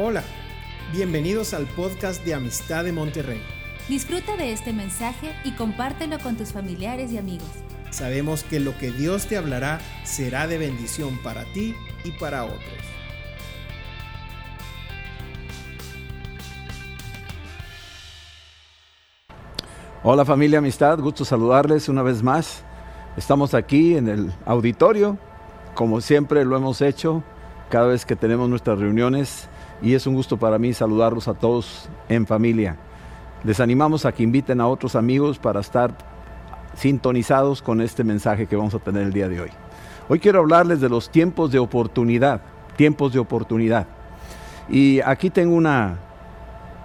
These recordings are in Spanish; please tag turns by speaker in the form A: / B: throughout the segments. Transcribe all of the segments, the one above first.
A: Hola, bienvenidos al podcast de Amistad de Monterrey.
B: Disfruta de este mensaje y compártelo con tus familiares y amigos.
A: Sabemos que lo que Dios te hablará será de bendición para ti y para otros.
C: Hola familia Amistad, gusto saludarles una vez más. Estamos aquí en el auditorio, como siempre lo hemos hecho cada vez que tenemos nuestras reuniones y es un gusto para mí saludarlos a todos en familia. Les animamos a que inviten a otros amigos para estar sintonizados con este mensaje que vamos a tener el día de hoy. Hoy quiero hablarles de los tiempos de oportunidad, tiempos de oportunidad. Y aquí tengo una,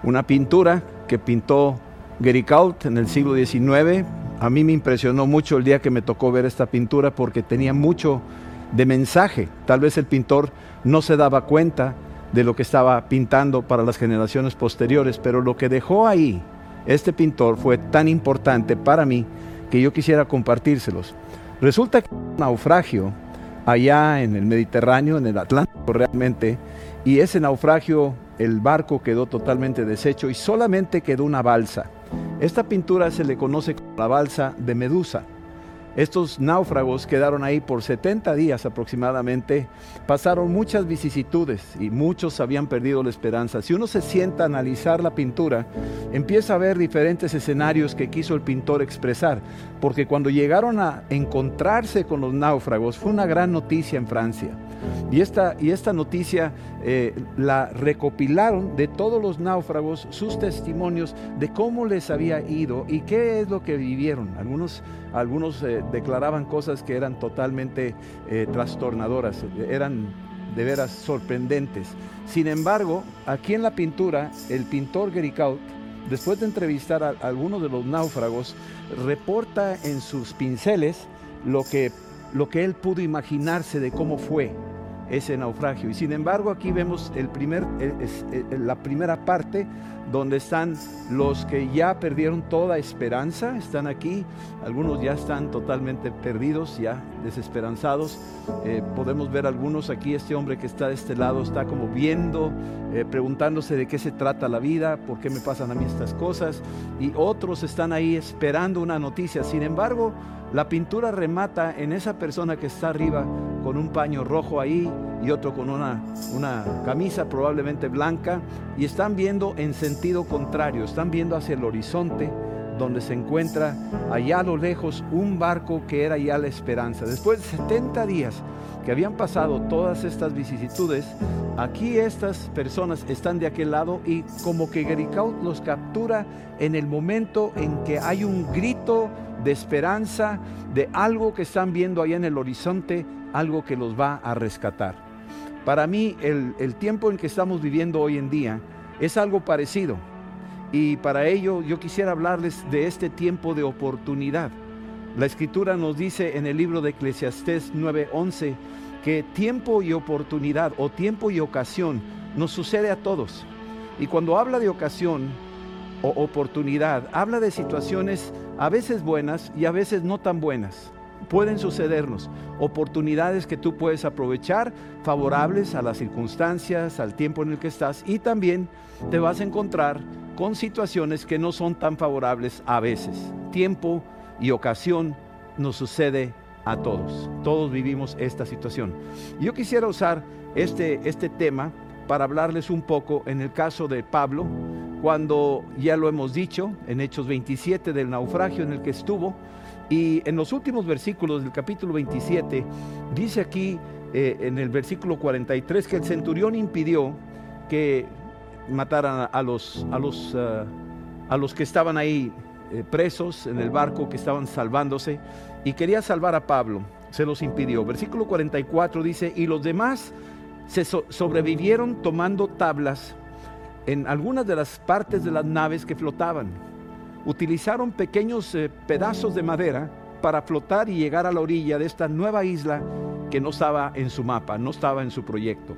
C: una pintura que pintó Gericault en el siglo XIX. A mí me impresionó mucho el día que me tocó ver esta pintura porque tenía mucho de mensaje. Tal vez el pintor no se daba cuenta de lo que estaba pintando para las generaciones posteriores, pero lo que dejó ahí este pintor fue tan importante para mí que yo quisiera compartírselos. Resulta que un naufragio allá en el Mediterráneo, en el Atlántico realmente, y ese naufragio el barco quedó totalmente deshecho y solamente quedó una balsa. Esta pintura se le conoce como la balsa de Medusa. Estos náufragos quedaron ahí por 70 días aproximadamente, pasaron muchas vicisitudes y muchos habían perdido la esperanza. Si uno se sienta a analizar la pintura, empieza a ver diferentes escenarios que quiso el pintor expresar, porque cuando llegaron a encontrarse con los náufragos fue una gran noticia en Francia. Y esta, y esta noticia eh, la recopilaron de todos los náufragos, sus testimonios de cómo les había ido y qué es lo que vivieron. Algunos, algunos eh, declaraban cosas que eran totalmente eh, trastornadoras, eran de veras sorprendentes. Sin embargo, aquí en la pintura, el pintor Gericault, después de entrevistar a algunos de los náufragos, reporta en sus pinceles lo que, lo que él pudo imaginarse de cómo fue ese naufragio. Y sin embargo aquí vemos el primer, la primera parte donde están los que ya perdieron toda esperanza, están aquí, algunos ya están totalmente perdidos, ya desesperanzados. Eh, podemos ver algunos aquí, este hombre que está de este lado está como viendo, eh, preguntándose de qué se trata la vida, por qué me pasan a mí estas cosas, y otros están ahí esperando una noticia. Sin embargo, la pintura remata en esa persona que está arriba con un paño rojo ahí y otro con una, una camisa probablemente blanca y están viendo en sentido contrario, están viendo hacia el horizonte donde se encuentra allá a lo lejos un barco que era ya la esperanza. Después de 70 días que habían pasado todas estas vicisitudes, aquí estas personas están de aquel lado y como que Gericaut los captura en el momento en que hay un grito de esperanza, de algo que están viendo allá en el horizonte, algo que los va a rescatar. Para mí el, el tiempo en que estamos viviendo hoy en día es algo parecido. Y para ello yo quisiera hablarles de este tiempo de oportunidad. La escritura nos dice en el libro de Eclesiastés 9:11 que tiempo y oportunidad o tiempo y ocasión nos sucede a todos. Y cuando habla de ocasión o oportunidad, habla de situaciones a veces buenas y a veces no tan buenas. Pueden sucedernos oportunidades que tú puedes aprovechar, favorables a las circunstancias, al tiempo en el que estás, y también te vas a encontrar con situaciones que no son tan favorables a veces. Tiempo y ocasión nos sucede a todos. Todos vivimos esta situación. Yo quisiera usar este, este tema para hablarles un poco en el caso de Pablo, cuando ya lo hemos dicho en Hechos 27 del naufragio en el que estuvo. Y en los últimos versículos del capítulo 27 dice aquí eh, en el versículo 43 que el centurión impidió que mataran a los, a los, uh, a los que estaban ahí eh, presos en el barco, que estaban salvándose, y quería salvar a Pablo. Se los impidió. Versículo 44 dice, y los demás se so sobrevivieron tomando tablas en algunas de las partes de las naves que flotaban. Utilizaron pequeños eh, pedazos de madera para flotar y llegar a la orilla de esta nueva isla que no estaba en su mapa, no estaba en su proyecto.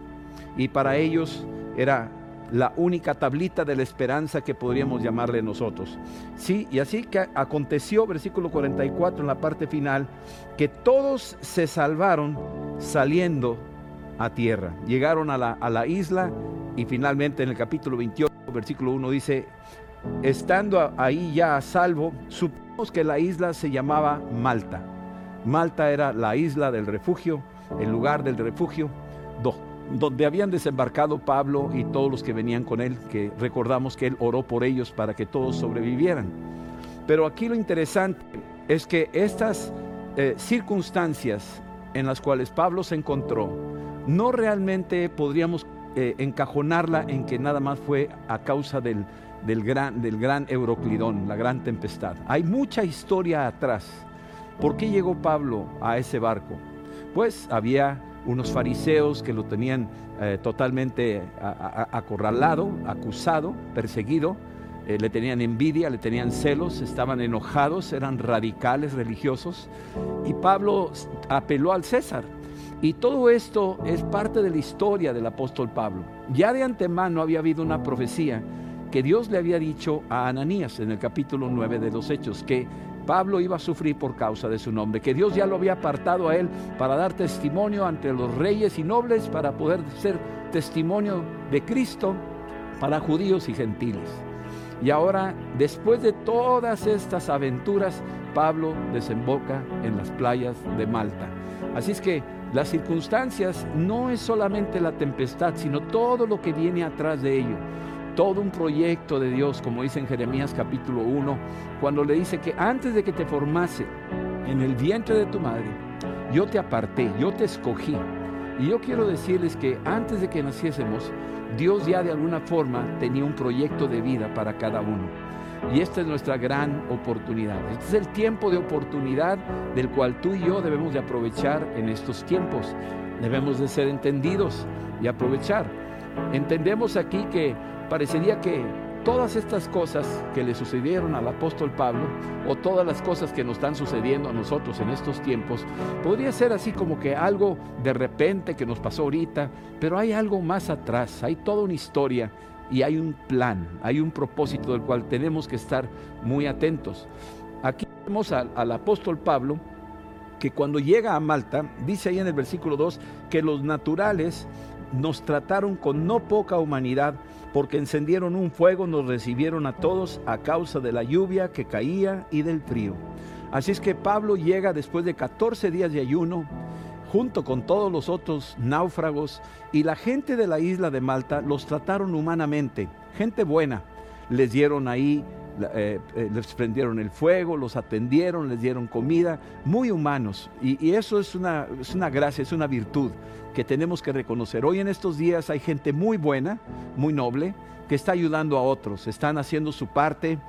C: Y para ellos era la única tablita de la esperanza que podríamos llamarle nosotros. Sí, y así que aconteció, versículo 44 en la parte final, que todos se salvaron saliendo a tierra. Llegaron a la, a la isla y finalmente en el capítulo 28, versículo 1 dice, estando ahí ya a salvo, supimos que la isla se llamaba Malta. Malta era la isla del refugio, el lugar del refugio, donde habían desembarcado Pablo y todos los que venían con él, que recordamos que él oró por ellos para que todos sobrevivieran. Pero aquí lo interesante es que estas eh, circunstancias en las cuales Pablo se encontró, no realmente podríamos eh, encajonarla en que nada más fue a causa del, del, gran, del gran Euroclidón, la gran tempestad. Hay mucha historia atrás. ¿Por qué llegó Pablo a ese barco? Pues había unos fariseos que lo tenían eh, totalmente acorralado, acusado, perseguido, eh, le tenían envidia, le tenían celos, estaban enojados, eran radicales religiosos. Y Pablo apeló al César. Y todo esto es parte de la historia del apóstol Pablo. Ya de antemano había habido una profecía que Dios le había dicho a Ananías en el capítulo 9 de los Hechos, que Pablo iba a sufrir por causa de su nombre, que Dios ya lo había apartado a él para dar testimonio ante los reyes y nobles, para poder ser testimonio de Cristo para judíos y gentiles. Y ahora, después de todas estas aventuras, Pablo desemboca en las playas de Malta. Así es que las circunstancias no es solamente la tempestad, sino todo lo que viene atrás de ello. Todo un proyecto de Dios, como dice en Jeremías capítulo 1, cuando le dice que antes de que te formase en el vientre de tu madre, yo te aparté, yo te escogí. Y yo quiero decirles que antes de que naciésemos, Dios ya de alguna forma tenía un proyecto de vida para cada uno. Y esta es nuestra gran oportunidad. Este es el tiempo de oportunidad del cual tú y yo debemos de aprovechar en estos tiempos. Debemos de ser entendidos y aprovechar. Entendemos aquí que parecería que todas estas cosas que le sucedieron al apóstol Pablo o todas las cosas que nos están sucediendo a nosotros en estos tiempos, podría ser así como que algo de repente que nos pasó ahorita, pero hay algo más atrás, hay toda una historia y hay un plan, hay un propósito del cual tenemos que estar muy atentos. Aquí vemos al, al apóstol Pablo que cuando llega a Malta, dice ahí en el versículo 2, que los naturales nos trataron con no poca humanidad, porque encendieron un fuego, nos recibieron a todos a causa de la lluvia que caía y del frío. Así es que Pablo llega después de 14 días de ayuno, junto con todos los otros náufragos, y la gente de la isla de Malta los trataron humanamente, gente buena, les dieron ahí eh, eh, les prendieron el fuego, los atendieron, les dieron comida, muy humanos. Y, eso es una, es una gracia, es una virtud que tenemos que reconocer. Hoy en estos días hay gente muy buena, muy noble, que está ayudando a otros, están haciendo su parte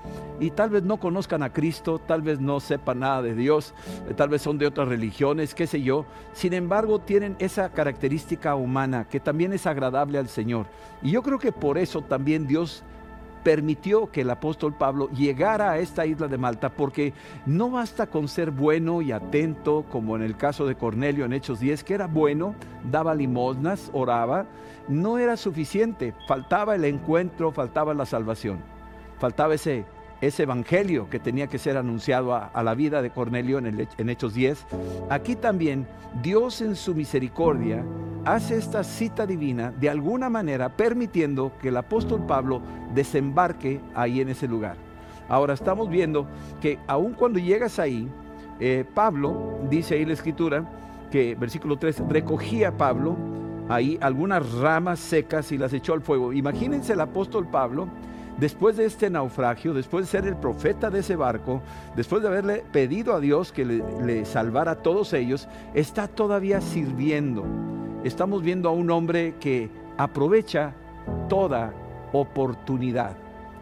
C: y tal vez no conozcan a Cristo, tal vez no sepan nada de Dios, eh, tal vez son de otras religiones, qué sé yo. Sin embargo, tienen esa característica humana que también es agradable al Señor. Y yo creo que por eso también Dios permitió que el apóstol Pablo llegara a esta isla de Malta, porque no basta con ser bueno y atento, como en el caso de Cornelio en Hechos 10, que era bueno, daba limosnas, oraba, no era suficiente, faltaba el encuentro, faltaba la salvación, faltaba ese ese evangelio que tenía que ser anunciado a, la vida de Cornelio en, Hechos 10, aquí también Dios en su misericordia hace esta cita divina de alguna manera permitiendo que el apóstol Pablo desembarque ahí en ese lugar. Ahora estamos viendo que aun cuando llegas ahí, eh, Pablo, dice ahí la escritura, que versículo 3, recogía Pablo ahí algunas ramas secas y las echó al fuego. Imagínense el apóstol Pablo después de este naufragio, después de ser el profeta de ese barco, después de haberle pedido a Dios que le, salvara a todos ellos, está todavía sirviendo. Estamos viendo a un hombre que aprovecha toda oportunidad.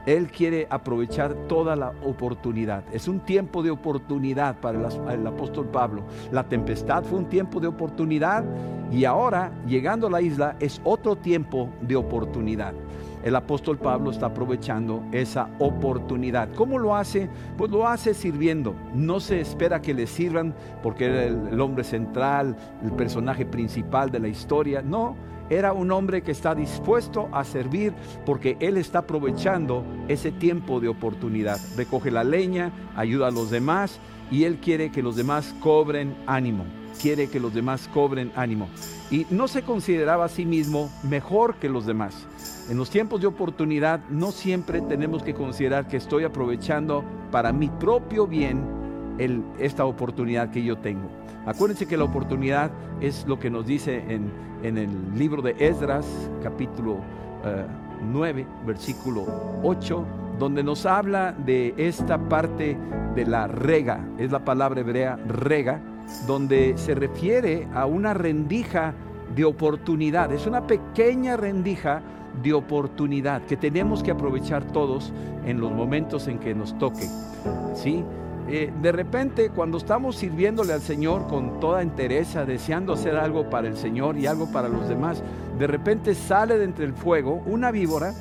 C: Él quiere aprovechar toda la oportunidad. Es un tiempo de oportunidad para el, apóstol Pablo. La tempestad fue un tiempo de oportunidad y ahora, llegando a la isla, es otro tiempo de oportunidad el apóstol Pablo está aprovechando esa oportunidad. ¿Cómo lo hace? Pues lo hace sirviendo. No se espera que le sirvan porque era el, hombre central, el personaje principal de la historia. No, era un hombre que está dispuesto a servir porque él está aprovechando ese tiempo de oportunidad. Recoge la leña, ayuda a los demás y él quiere que los demás cobren ánimo. Quiere que los demás cobren ánimo. Y no se consideraba a sí mismo mejor que los demás En los tiempos de oportunidad no siempre tenemos que considerar que estoy aprovechando para mi propio bien esta oportunidad que yo tengo. Acuérdense que la oportunidad es lo que nos dice en, el libro de Esdras, capítulo 9, eh, versículo 8, donde nos habla de esta parte de la rega, es la palabra hebrea rega, donde se refiere a una rendija de oportunidad, es una pequeña rendija de oportunidad que tenemos que aprovechar todos en los momentos en que nos toque. ¿sí? Eh, de repente, cuando estamos sirviéndole al Señor con toda entereza, deseando hacer algo para el Señor y algo para los demás, de repente sale de entre el fuego una víbora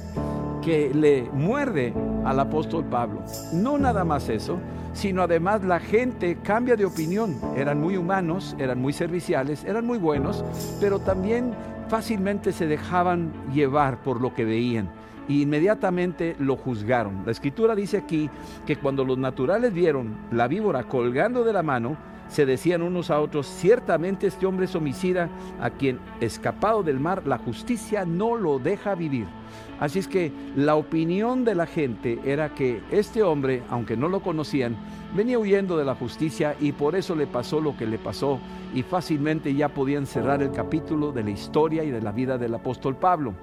C: que le muerde al apóstol Pablo. No nada más eso, sino además la gente cambia de opinión. Eran muy humanos, eran muy serviciales, eran muy buenos, pero también fácilmente se dejaban llevar por lo que veían y inmediatamente lo juzgaron. La escritura dice aquí que cuando los naturales vieron la víbora colgando de la mano, se decían unos a otros, ciertamente este hombre es homicida a quien, escapado del mar, la justicia no lo deja vivir. Así es que la opinión de la gente era que este hombre, aunque no lo conocían, venía huyendo de la justicia y por eso le pasó lo que le pasó y fácilmente ya podían cerrar el capítulo de la historia y de la vida del apóstol Pablo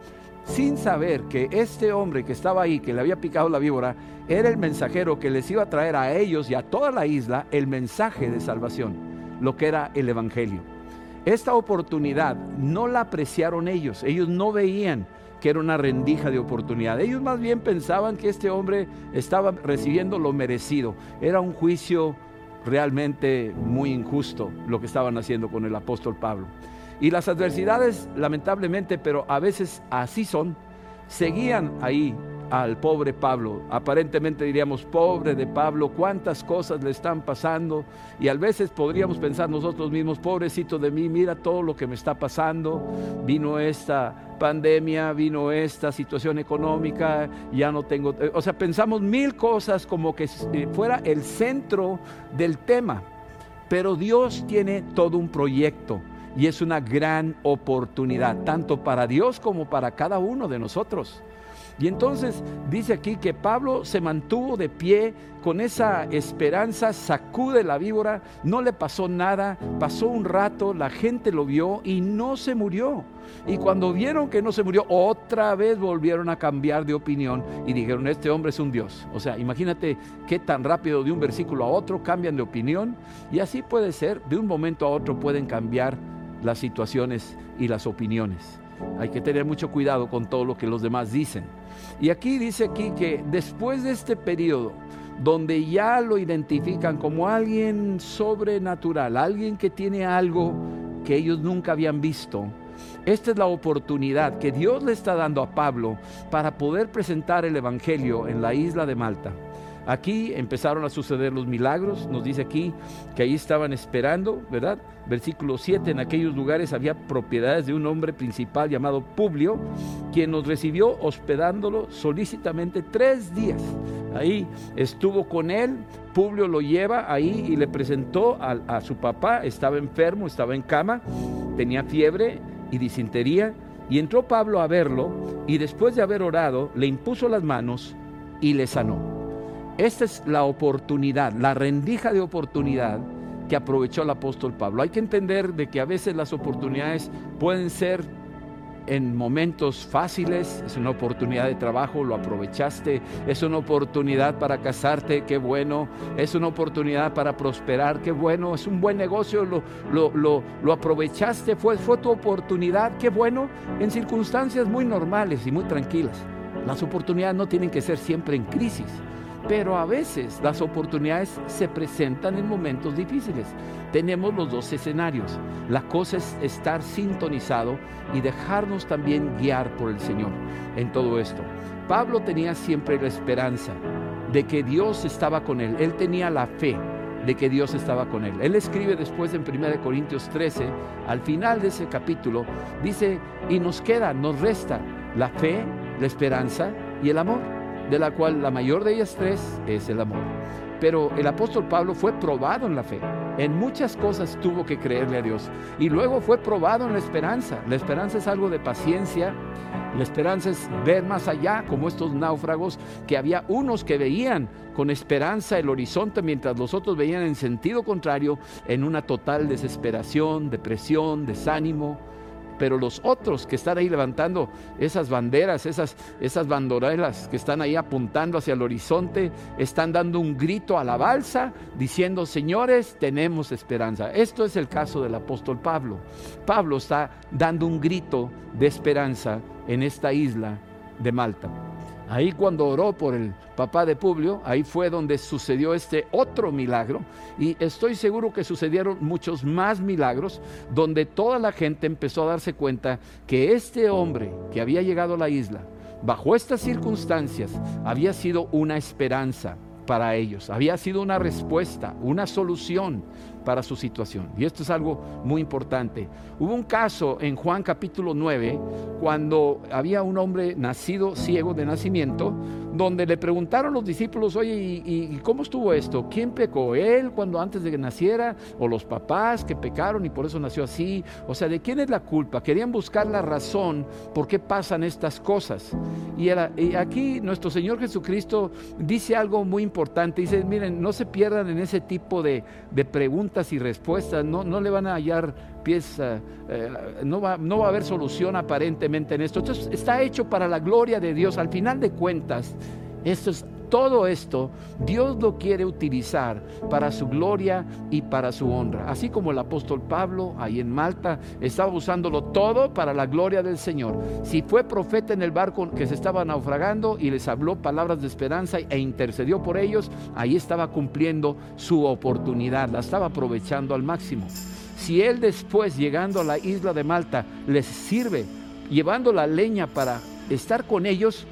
C: sin saber que este hombre que estaba ahí, que le había picado la víbora, era el mensajero que les iba a traer a ellos y a toda la isla el mensaje de salvación, lo que era el Evangelio. Esta oportunidad no la apreciaron ellos, ellos no veían que era una rendija de oportunidad. Ellos más bien pensaban que este hombre estaba recibiendo lo merecido. Era un juicio realmente muy injusto lo que estaban haciendo con el apóstol Pablo. Y las adversidades, lamentablemente, pero a veces así son, seguían ahí al pobre Pablo. Aparentemente diríamos, pobre de Pablo, cuántas cosas le están pasando. Y a veces podríamos pensar nosotros mismos, pobrecito de mí, mira todo lo que me está pasando. Vino esta pandemia, vino esta situación económica, ya no tengo... O sea, pensamos mil cosas como que eh, fuera el centro del tema. Pero Dios tiene todo un proyecto y es una gran oportunidad, tanto para Dios como para cada uno de nosotros. Y entonces dice aquí que Pablo se mantuvo de pie con esa esperanza, sacude la víbora, no le pasó nada, pasó un rato, la gente lo vio y no se murió. Y cuando vieron que no se murió, otra vez volvieron a cambiar de opinión y dijeron, este hombre es un Dios. O sea, imagínate qué tan rápido de un versículo a otro cambian de opinión y así puede ser, de un momento a otro pueden cambiar las situaciones y las opiniones. Hay que tener mucho cuidado con todo lo que los demás dicen. Y aquí dice aquí que después de este periodo, donde ya lo identifican como alguien sobrenatural, alguien que tiene algo que ellos nunca habían visto, esta es la oportunidad que Dios le está dando a Pablo para poder presentar el Evangelio en la isla de Malta. Aquí empezaron a suceder los milagros, nos dice aquí que ahí estaban esperando, ¿verdad? Versículo 7, en aquellos lugares había propiedades de un hombre principal llamado Publio, quien nos recibió hospedándolo solícitamente tres días. Ahí estuvo con él, Publio lo lleva ahí y le presentó a, a su papá, estaba enfermo, estaba en cama, tenía fiebre y disentería, y entró Pablo a verlo y después de haber orado le impuso las manos y le sanó. Esta es la oportunidad, la rendija de oportunidad que aprovechó el apóstol Pablo. Hay que entender de que a veces las oportunidades pueden ser en momentos fáciles, es una oportunidad de trabajo, lo aprovechaste, es una oportunidad para casarte, qué bueno, es una oportunidad para prosperar, qué bueno, es un buen negocio, lo, lo, lo aprovechaste, fue, fue tu oportunidad, qué bueno, en circunstancias muy normales y muy tranquilas. Las oportunidades no tienen que ser siempre en crisis. Pero a veces las oportunidades se presentan en momentos difíciles. Tenemos los dos escenarios. La cosa es estar sintonizado y dejarnos también guiar por el Señor en todo esto. Pablo tenía siempre la esperanza de que Dios estaba con él. Él tenía la fe de que Dios estaba con él. Él escribe después en 1 Corintios 13, al final de ese capítulo, dice, y nos queda, nos resta la fe, la esperanza y el amor de la cual la mayor de ellas tres es el amor. Pero el apóstol Pablo fue probado en la fe. en muchas cosas tuvo que creerle a Dios. Y luego fue probado en la esperanza. La esperanza es algo de paciencia. La esperanza es ver más allá, como estos náufragos, que había unos que veían con esperanza el horizonte mientras los otros veían en sentido contrario, en una total desesperación, depresión, desánimo pero los otros que están ahí levantando esas banderas, esas, esas bandorelas que están ahí apuntando hacia el horizonte, están dando un grito a la balsa diciendo, señores, tenemos esperanza. Esto es el caso del apóstol Pablo. Pablo está dando un grito de esperanza en esta isla de Malta. Ahí cuando oró por el papá de Publio, ahí fue donde sucedió este otro milagro. Y estoy seguro que sucedieron muchos más milagros, donde toda la gente empezó a darse cuenta que este hombre que había llegado a la isla, bajo estas circunstancias, había sido una esperanza para ellos, había sido una respuesta, una solución para su situación. Y esto es algo muy importante. Hubo un caso en Juan capítulo 9, cuando había un hombre nacido ciego de nacimiento, donde le preguntaron los discípulos, oye, ¿y, cómo estuvo esto? ¿Quién pecó? ¿Él cuando antes de que naciera? ¿O los papás que pecaron y por eso nació así? O sea, ¿de quién es la culpa? Querían buscar la razón por qué pasan estas cosas. Y, aquí nuestro Señor Jesucristo dice algo muy importante. Dice, miren, no se pierdan en ese tipo de, de preguntas y respuestas, no, no le van a hallar eh, no, va, no va a haber solución aparentemente en esto. Entonces está hecho para la gloria de Dios. Al final de cuentas, esto es todo esto Dios lo quiere utilizar para su gloria y para su honra. Así como el apóstol Pablo ahí en Malta estaba usándolo todo para la gloria del Señor. Si fue profeta en el barco que se estaba naufragando y les habló palabras de esperanza e intercedió por ellos, ahí estaba cumpliendo su oportunidad, la estaba aprovechando al máximo. Si él después, llegando a la isla de Malta, les sirve, llevando la leña para estar con ellos,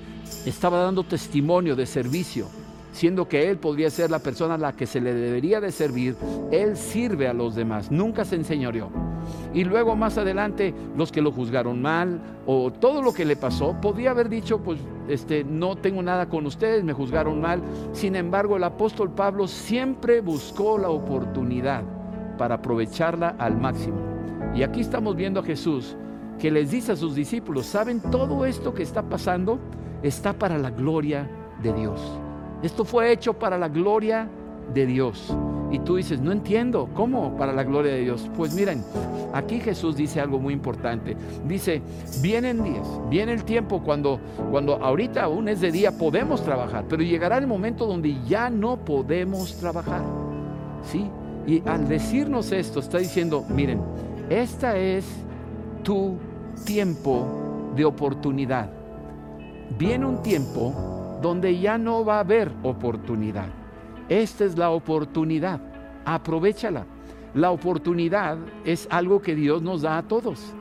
C: estaba dando testimonio de servicio, siendo que él podría ser la persona a la que se le debería de servir, él sirve a los demás, nunca se enseñoreó. Y luego más adelante los que lo juzgaron mal o todo lo que le pasó, podía haber dicho, pues este no tengo nada con ustedes, me juzgaron mal. Sin embargo, el apóstol Pablo siempre buscó la oportunidad para aprovecharla al máximo. Y aquí estamos viendo a Jesús que les dice a sus discípulos, ¿saben todo esto que está pasando? está para la gloria de Dios. Esto fue hecho para la gloria de Dios. Y tú dices, no entiendo, ¿cómo para la gloria de Dios? Pues miren, aquí Jesús dice algo muy importante. Dice, vienen días, viene el tiempo cuando, cuando ahorita aún es de día podemos trabajar, pero llegará el momento donde ya no podemos trabajar. ¿Sí? Y al decirnos esto, está diciendo, miren, esta es tu tiempo de oportunidad viene un tiempo donde ya no va a haber oportunidad. Esta es la oportunidad. Aprovechala. La oportunidad es algo que Dios nos da a todos.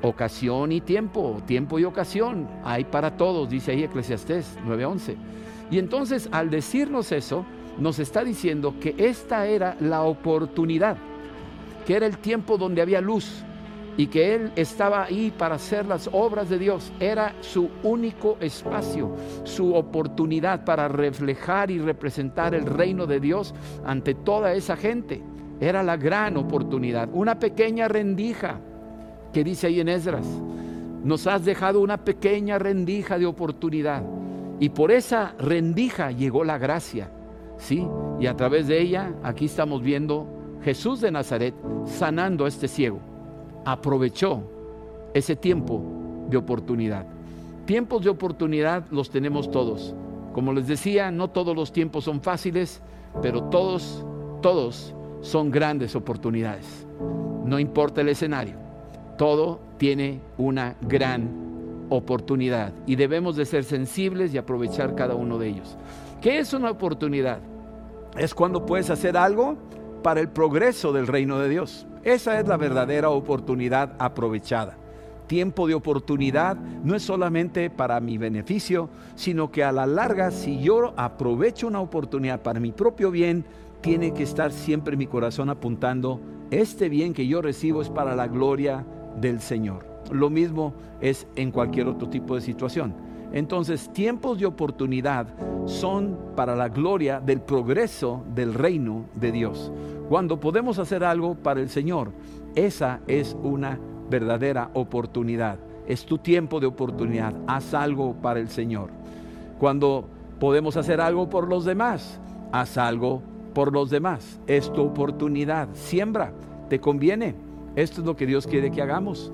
C: Ocasión y tiempo, tiempo y ocasión, hay para todos, dice ahí Eclesiastés 9:11. Y entonces al decirnos eso, nos está diciendo que esta era la oportunidad, que era el tiempo donde había luz, y que Él estaba ahí para hacer las obras de Dios. Era su único espacio, su oportunidad para reflejar y representar el reino de Dios ante toda esa gente. Era la gran oportunidad, una pequeña rendija que dice ahí en Esdras. Nos has dejado una pequeña rendija de oportunidad y por esa rendija llegó la gracia. ¿Sí? Y a través de ella, aquí estamos viendo Jesús de Nazaret sanando a este ciego aprovechó ese tiempo de oportunidad. Tiempos de oportunidad los tenemos todos. Como les decía, no todos los tiempos son fáciles, pero todos, todos son grandes oportunidades. No importa el escenario, todo tiene una gran oportunidad y debemos de ser sensibles y aprovechar cada uno de ellos. ¿Qué es una oportunidad? Es cuando puedes hacer algo para el progreso del reino de Dios. Esa es la verdadera oportunidad aprovechada. Tiempo de oportunidad no es solamente para mi beneficio, sino que a la larga, si yo aprovecho una oportunidad para mi propio bien, tiene que estar siempre mi corazón apuntando, este bien que yo recibo es para la gloria del Señor. Lo mismo es en cualquier otro tipo de situación. Entonces, tiempos de oportunidad son para la gloria del progreso del reino de Dios. Cuando podemos hacer algo para el Señor, esa es una verdadera oportunidad. Es tu tiempo de oportunidad. Haz algo para el Señor. Cuando podemos hacer algo por los demás, haz algo por los demás. Es tu oportunidad. Siembra. Te conviene. Esto es lo que Dios quiere que hagamos.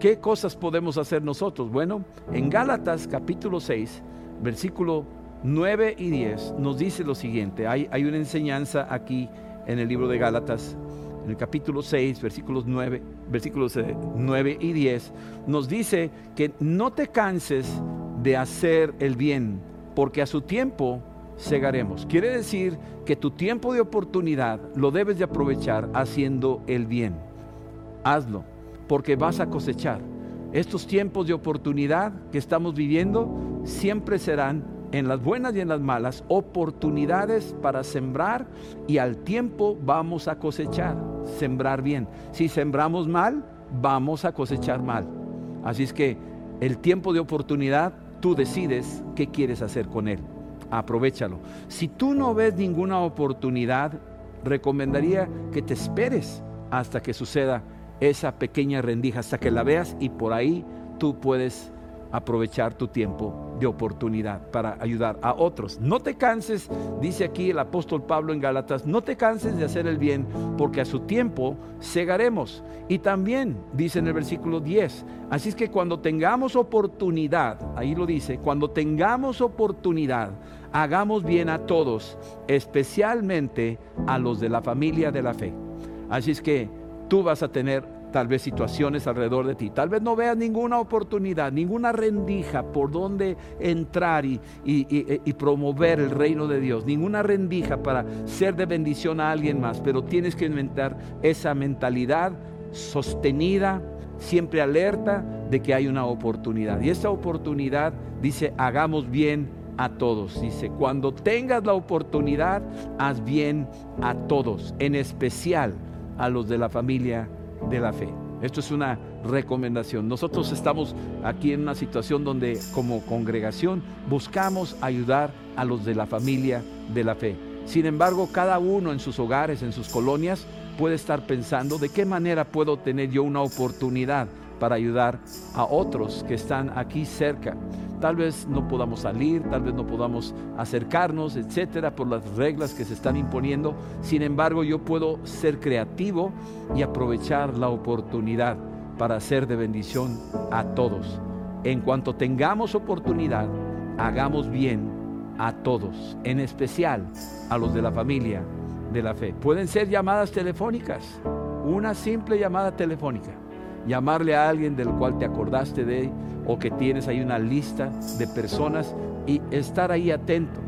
C: ¿Qué cosas podemos hacer nosotros? Bueno, en Gálatas capítulo 6, versículo 9 y 10 nos dice lo siguiente. Hay, hay una enseñanza aquí en el libro de Gálatas, en el capítulo 6, versículos 9, versículos 9 y 10, nos dice que no te canses de hacer el bien, porque a su tiempo segaremos. Quiere decir que tu tiempo de oportunidad lo debes de aprovechar haciendo el bien. Hazlo porque vas a cosechar. Estos tiempos de oportunidad que estamos viviendo siempre serán en las buenas y en las malas oportunidades para sembrar y al tiempo vamos a cosechar, sembrar bien. Si sembramos mal, vamos a cosechar mal. Así es que el tiempo de oportunidad, tú decides qué quieres hacer con él. Aprovechalo. Si tú no ves ninguna oportunidad, recomendaría que te esperes hasta que suceda esa pequeña rendija hasta que la veas y por ahí tú puedes aprovechar tu tiempo de oportunidad para ayudar a otros. No te canses, dice aquí el apóstol Pablo en Gálatas, no te canses de hacer el bien, porque a su tiempo segaremos. Y también dice en el versículo 10, así es que cuando tengamos oportunidad, ahí lo dice, cuando tengamos oportunidad, hagamos bien a todos, especialmente a los de la familia de la fe. Así es que tú vas a tener tal vez situaciones alrededor de ti. Tal vez no veas ninguna oportunidad, ninguna rendija por donde entrar y, y, promover el reino de Dios, ninguna rendija para ser de bendición a alguien más, pero tienes que inventar esa mentalidad sostenida, siempre alerta de que hay una oportunidad. Y esa oportunidad dice, hagamos bien a todos. Dice, cuando tengas la oportunidad, haz bien a todos, en especial a los de la familia de la fe. Esto es una recomendación. Nosotros estamos aquí en una situación donde como congregación buscamos ayudar a los de la familia de la fe. Sin embargo, cada uno en sus hogares, en sus colonias, puede estar pensando de qué manera puedo tener yo una oportunidad para ayudar a otros que están aquí cerca. Tal vez no podamos salir, tal vez no podamos acercarnos, etcétera, por las reglas que se están imponiendo. Sin embargo, yo puedo ser creativo y aprovechar la oportunidad para ser de bendición a todos. En cuanto tengamos oportunidad, hagamos bien a todos, en especial a los de la familia de la fe. Pueden ser llamadas telefónicas, una simple llamada telefónica llamarle a alguien del cual te acordaste de o que tienes ahí una lista de personas y estar ahí atento.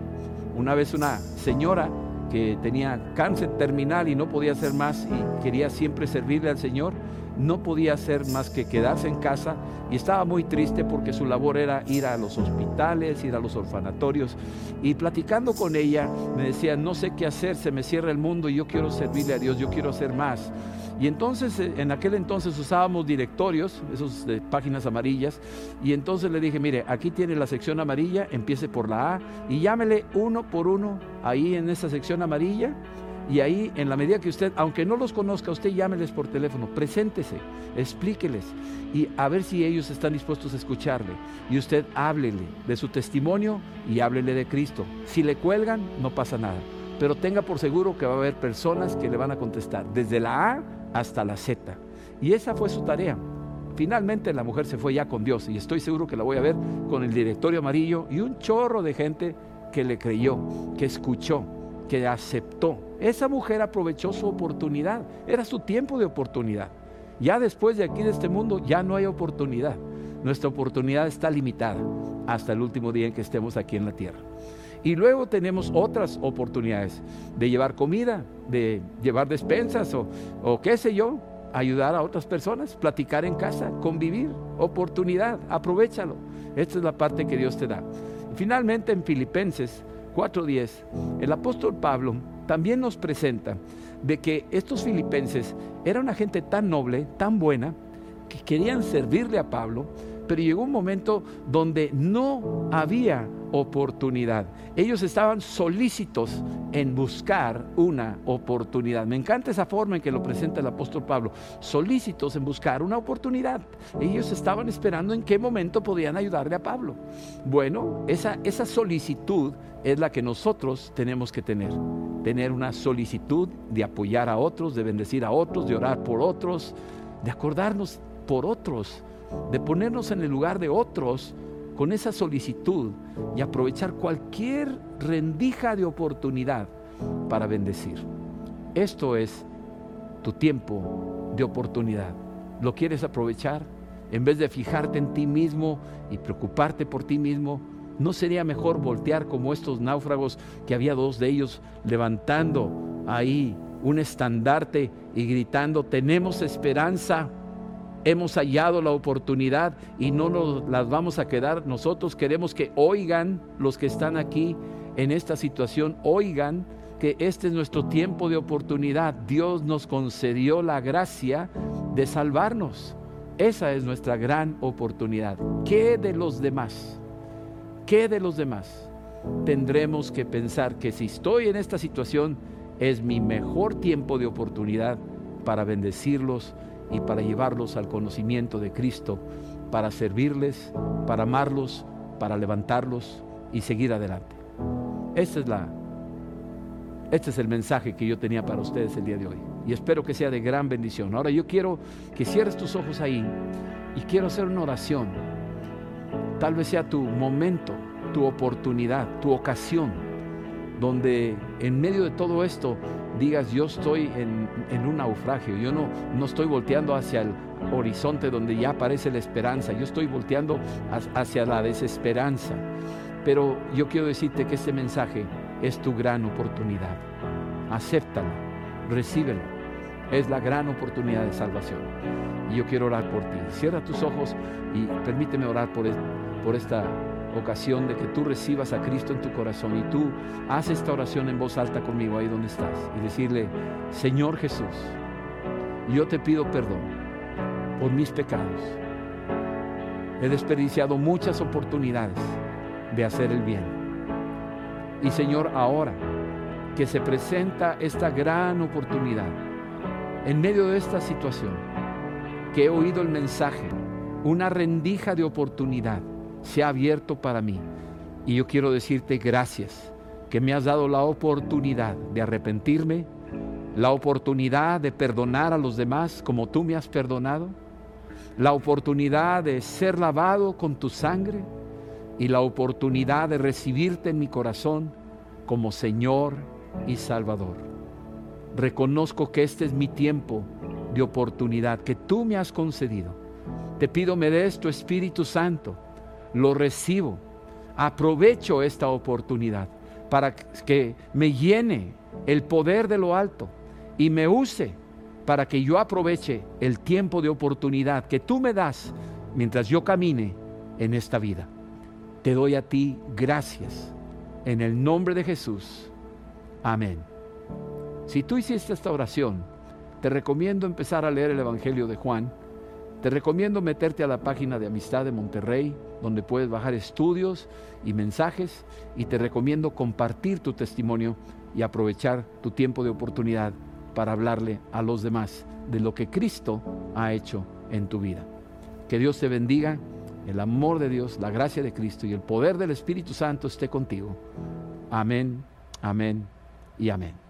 C: Una vez una señora que tenía cáncer terminal y no podía hacer más y quería siempre servirle al Señor, no podía hacer más que quedarse en casa y estaba muy triste porque su labor era ir a los hospitales, ir a los orfanatorios y platicando con ella me decía, no sé qué hacer, se me cierra el mundo y yo quiero servirle a Dios, yo quiero hacer más. Y entonces, eh, en aquel entonces usábamos directorios, esos de páginas amarillas, y entonces le dije, mire, aquí tiene la sección amarilla, empiece por la A y llámele uno por uno ahí en esa sección amarilla. Y ahí, en la medida que usted, aunque no los conozca, usted llámeles por teléfono, preséntese, explíqueles y a ver si ellos están dispuestos a escucharle. Y usted háblele de su testimonio y háblele de Cristo. Si le cuelgan, no pasa nada. Pero tenga por seguro que va a haber personas que le van a contestar, desde la A hasta la Z. Y esa fue su tarea. Finalmente la mujer se fue ya con Dios y estoy seguro que la voy a ver con el directorio amarillo y un chorro de gente que le creyó, que escuchó, que aceptó. Esa mujer aprovechó su oportunidad, era su tiempo de oportunidad. Ya después de aquí de este mundo ya no hay oportunidad. Nuestra oportunidad está limitada hasta el último día en que estemos aquí en la tierra. Y luego tenemos otras oportunidades de llevar comida, de llevar despensas o, o qué sé yo, ayudar a otras personas, platicar en casa, convivir, oportunidad, aprovechalo. Esta es la parte que Dios te da. Finalmente en Filipenses 4:10, el apóstol Pablo también nos presenta de que estos filipenses eran una gente tan noble, tan buena, que querían servirle a Pablo, pero llegó un momento donde no había oportunidad. Ellos estaban solícitos en buscar una oportunidad. Me encanta esa forma en que lo presenta el apóstol Pablo. Solícitos en buscar una oportunidad. Ellos estaban esperando en qué momento podían ayudarle a Pablo. Bueno, esa, esa solicitud es la que nosotros tenemos que tener. Tener una solicitud de apoyar a otros, de bendecir a otros, de orar por otros, de acordarnos por otros, de ponernos en el lugar de otros con esa solicitud y aprovechar cualquier rendija de oportunidad para bendecir. Esto es tu tiempo de oportunidad. ¿Lo quieres aprovechar? En vez de fijarte en ti mismo y preocuparte por ti mismo, ¿no sería mejor voltear como estos náufragos que había dos de ellos levantando ahí un estandarte y gritando, tenemos esperanza? Hemos hallado la oportunidad y no nos las vamos a quedar. Nosotros queremos que oigan los que están aquí en esta situación, oigan que este es nuestro tiempo de oportunidad. Dios nos concedió la gracia de salvarnos. Esa es nuestra gran oportunidad. ¿Qué de los demás? ¿Qué de los demás? Tendremos que pensar que si estoy en esta situación es mi mejor tiempo de oportunidad para bendecirlos, y para llevarlos al conocimiento de Cristo, para servirles, para amarlos, para levantarlos y seguir adelante. Esta es la, este es el mensaje que yo tenía para ustedes el día de hoy y espero que sea de gran bendición. Ahora yo quiero que cierres tus ojos ahí y quiero hacer una oración. Tal vez sea tu momento, tu oportunidad, tu ocasión, donde en medio de todo esto digas, yo estoy en, un naufragio, yo no, no estoy volteando hacia el horizonte donde ya aparece la esperanza, yo estoy volteando hacia la desesperanza. Pero yo quiero decirte que este mensaje es tu gran oportunidad. Acéptala, recíbelo. Es la gran oportunidad de salvación. Y yo quiero orar por ti. Cierra tus ojos y permíteme orar por, por esta ocasión de que tú recibas a Cristo en tu corazón y tú haz esta oración en voz alta conmigo ahí donde estás y decirle, Señor Jesús, yo te pido perdón por mis pecados. He desperdiciado muchas oportunidades de hacer el bien. Y Señor, ahora que se presenta esta gran oportunidad, en medio de esta situación, que he oído el mensaje, una rendija de oportunidad, se ha abierto para mí. Y yo quiero decirte gracias que me has dado la oportunidad de arrepentirme, la oportunidad de perdonar a los demás como tú me has perdonado, la oportunidad de ser lavado con tu sangre y la oportunidad de recibirte en mi corazón como Señor y Salvador. Reconozco que este es mi tiempo de oportunidad que tú me has concedido. Te pido me des tu Espíritu Santo lo recibo. Aprovecho esta oportunidad para que me llene el poder de lo alto y me use para que yo aproveche el tiempo de oportunidad que tú me das mientras yo camine en esta vida. Te doy a ti gracias en el nombre de Jesús. Amén. Si tú hiciste esta oración, te recomiendo empezar a leer el Evangelio de Juan te recomiendo meterte a la página de Amistad de Monterrey, donde puedes bajar estudios y mensajes, y te recomiendo compartir tu testimonio y aprovechar tu tiempo de oportunidad para hablarle a los demás de lo que Cristo ha hecho en tu vida. Que Dios te bendiga, el amor de Dios, la gracia de Cristo y el poder del Espíritu Santo esté contigo. Amén, amén y amén.